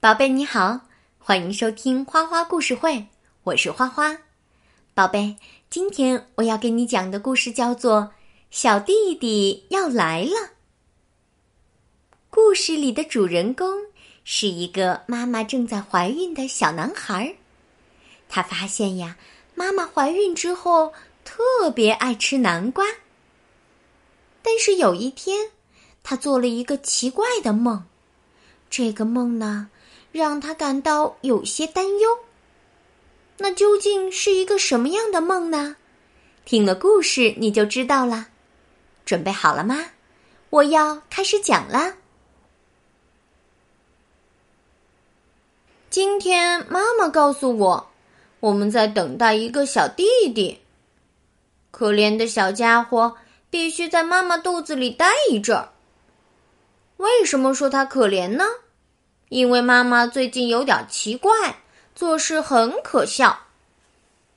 宝贝你好，欢迎收听花花故事会，我是花花。宝贝，今天我要给你讲的故事叫做《小弟弟要来了》。故事里的主人公是一个妈妈正在怀孕的小男孩，他发现呀，妈妈怀孕之后特别爱吃南瓜。但是有一天，他做了一个奇怪的梦，这个梦呢。让他感到有些担忧。那究竟是一个什么样的梦呢？听了故事你就知道了。准备好了吗？我要开始讲了。今天妈妈告诉我，我们在等待一个小弟弟。可怜的小家伙必须在妈妈肚子里待一阵儿。为什么说他可怜呢？因为妈妈最近有点奇怪，做事很可笑。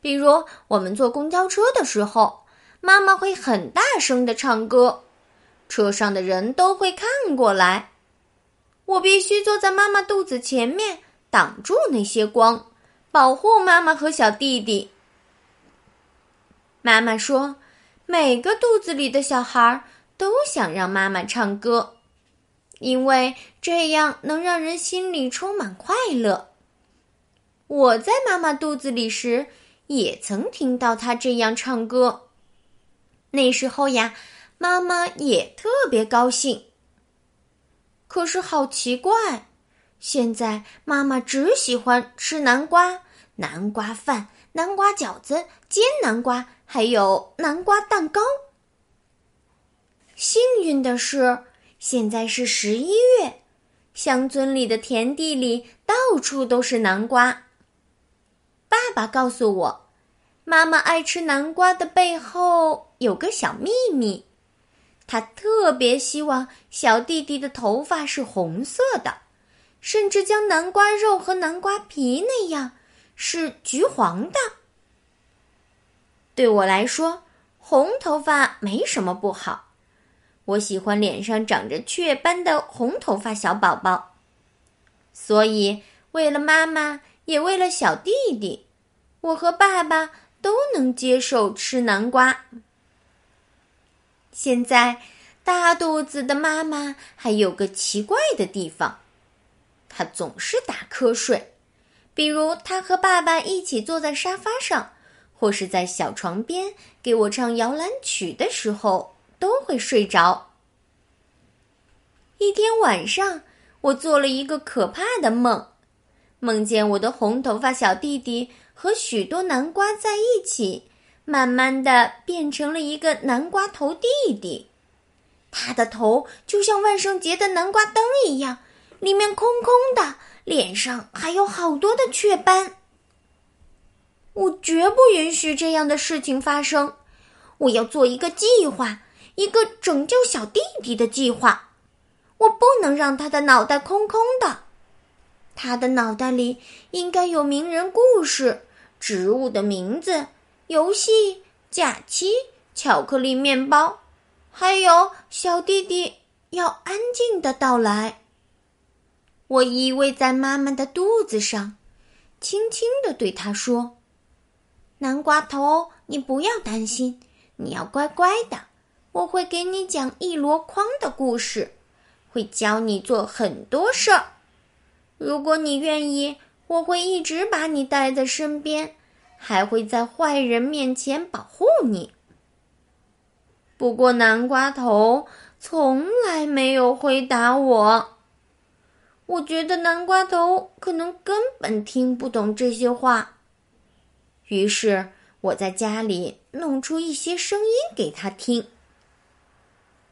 比如，我们坐公交车的时候，妈妈会很大声的唱歌，车上的人都会看过来。我必须坐在妈妈肚子前面，挡住那些光，保护妈妈和小弟弟。妈妈说，每个肚子里的小孩都想让妈妈唱歌。因为这样能让人心里充满快乐。我在妈妈肚子里时，也曾听到她这样唱歌。那时候呀，妈妈也特别高兴。可是好奇怪，现在妈妈只喜欢吃南瓜、南瓜饭、南瓜饺子、煎南瓜，还有南瓜蛋糕。幸运的是。现在是十一月，乡村里的田地里到处都是南瓜。爸爸告诉我，妈妈爱吃南瓜的背后有个小秘密，她特别希望小弟弟的头发是红色的，甚至将南瓜肉和南瓜皮那样是橘黄的。对我来说，红头发没什么不好。我喜欢脸上长着雀斑的红头发小宝宝，所以为了妈妈，也为了小弟弟，我和爸爸都能接受吃南瓜。现在，大肚子的妈妈还有个奇怪的地方，她总是打瞌睡，比如她和爸爸一起坐在沙发上，或是在小床边给我唱摇篮曲的时候。都会睡着。一天晚上，我做了一个可怕的梦，梦见我的红头发小弟弟和许多南瓜在一起，慢慢的变成了一个南瓜头弟弟。他的头就像万圣节的南瓜灯一样，里面空空的，脸上还有好多的雀斑。我绝不允许这样的事情发生，我要做一个计划。一个拯救小弟弟的计划，我不能让他的脑袋空空的。他的脑袋里应该有名人故事、植物的名字、游戏、假期、巧克力面包，还有小弟弟要安静的到来。我依偎在妈妈的肚子上，轻轻的对他说：“南瓜头，你不要担心，你要乖乖的。”我会给你讲一箩筐的故事，会教你做很多事儿。如果你愿意，我会一直把你带在身边，还会在坏人面前保护你。不过，南瓜头从来没有回答我。我觉得南瓜头可能根本听不懂这些话。于是，我在家里弄出一些声音给他听。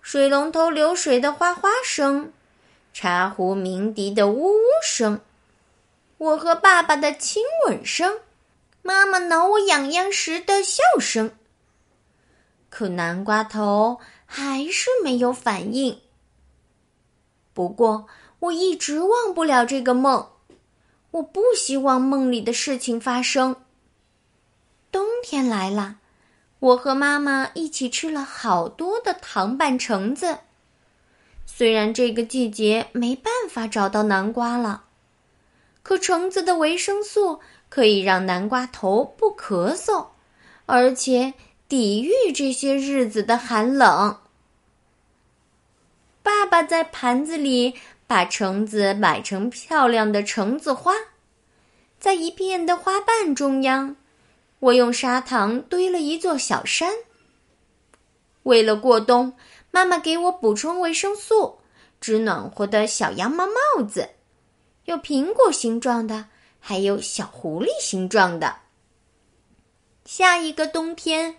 水龙头流水的哗哗声，茶壶鸣笛的呜呜声，我和爸爸的亲吻声，妈妈挠我痒痒时的笑声。可南瓜头还是没有反应。不过我一直忘不了这个梦，我不希望梦里的事情发生。冬天来了。我和妈妈一起吃了好多的糖拌橙子。虽然这个季节没办法找到南瓜了，可橙子的维生素可以让南瓜头不咳嗽，而且抵御这些日子的寒冷。爸爸在盘子里把橙子摆成漂亮的橙子花，在一片的花瓣中央，我用砂糖堆了一座小山。为了过冬，妈妈给我补充维生素，织暖和的小羊毛帽子。有苹果形状的，还有小狐狸形状的。下一个冬天，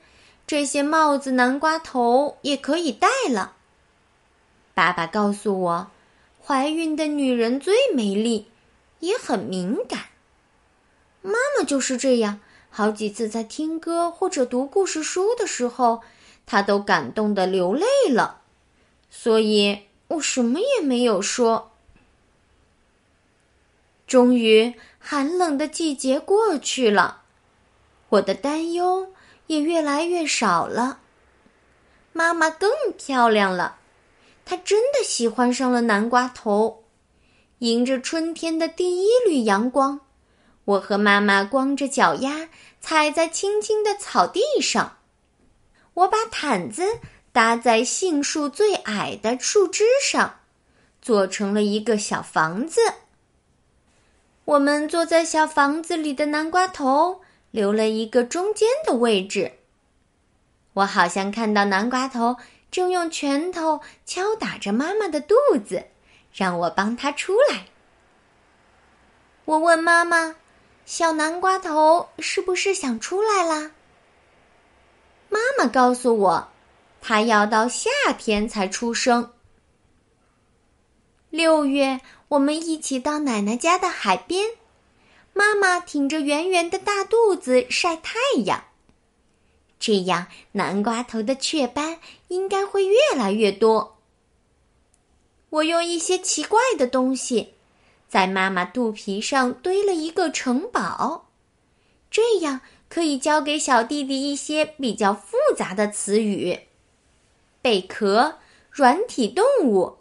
这些帽子、南瓜头也可以戴了。爸爸告诉我，怀孕的女人最美丽，也很敏感。妈妈就是这样，好几次在听歌或者读故事书的时候，她都感动的流泪了。所以我什么也没有说。终于，寒冷的季节过去了，我的担忧也越来越少了。妈妈更漂亮了，她真的喜欢上了南瓜头。迎着春天的第一缕阳光，我和妈妈光着脚丫踩在青青的草地上。我把毯子搭在杏树最矮的树枝上，做成了一个小房子。我们坐在小房子里的南瓜头留了一个中间的位置。我好像看到南瓜头正用拳头敲打着妈妈的肚子，让我帮他出来。我问妈妈：“小南瓜头是不是想出来啦？”妈妈告诉我，他要到夏天才出生。六月。我们一起到奶奶家的海边，妈妈挺着圆圆的大肚子晒太阳。这样，南瓜头的雀斑应该会越来越多。我用一些奇怪的东西，在妈妈肚皮上堆了一个城堡，这样可以教给小弟弟一些比较复杂的词语：贝壳、软体动物、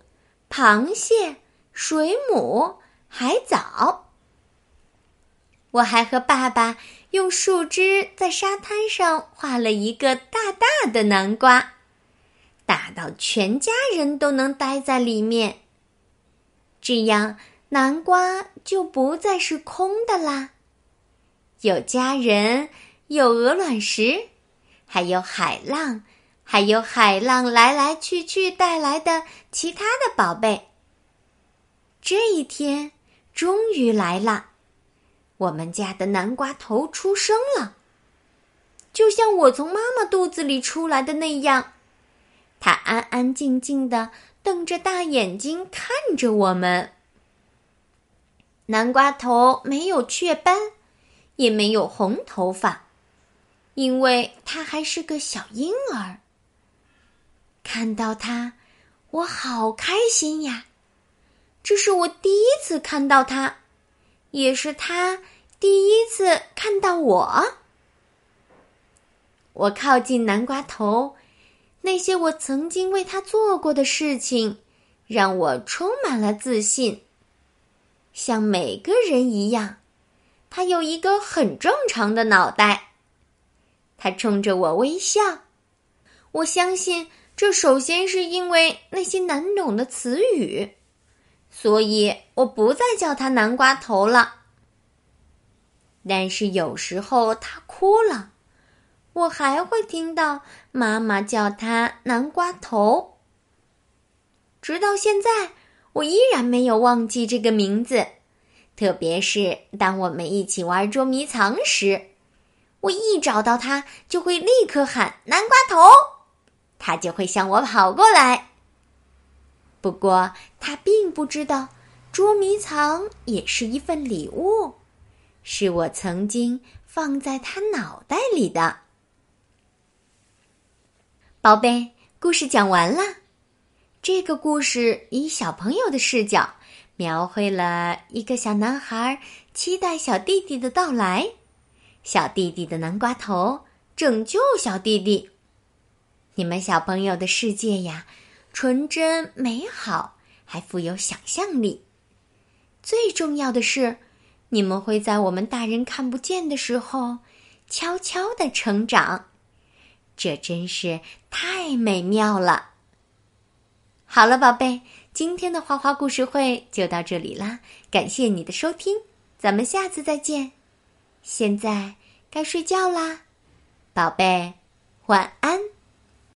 螃蟹。水母、海藻。我还和爸爸用树枝在沙滩上画了一个大大的南瓜，大到全家人都能待在里面。这样，南瓜就不再是空的啦。有家人，有鹅卵石，还有海浪，还有海浪来来去去带来的其他的宝贝。这一天终于来了，我们家的南瓜头出生了，就像我从妈妈肚子里出来的那样。它安安静静的瞪着大眼睛看着我们。南瓜头没有雀斑，也没有红头发，因为它还是个小婴儿。看到他，我好开心呀！这是我第一次看到他，也是他第一次看到我。我靠近南瓜头，那些我曾经为他做过的事情，让我充满了自信。像每个人一样，他有一个很正常的脑袋。他冲着我微笑。我相信，这首先是因为那些难懂的词语。所以我不再叫他南瓜头了。但是有时候他哭了，我还会听到妈妈叫他南瓜头。直到现在，我依然没有忘记这个名字。特别是当我们一起玩捉迷藏时，我一找到他就会立刻喊南瓜头，他就会向我跑过来。不过，他并不知道，捉迷藏也是一份礼物，是我曾经放在他脑袋里的。宝贝，故事讲完了。这个故事以小朋友的视角，描绘了一个小男孩期待小弟弟的到来，小弟弟的南瓜头拯救小弟弟。你们小朋友的世界呀！纯真美好，还富有想象力。最重要的是，你们会在我们大人看不见的时候，悄悄的成长。这真是太美妙了。好了，宝贝，今天的花花故事会就到这里啦，感谢你的收听，咱们下次再见。现在该睡觉啦，宝贝，晚安。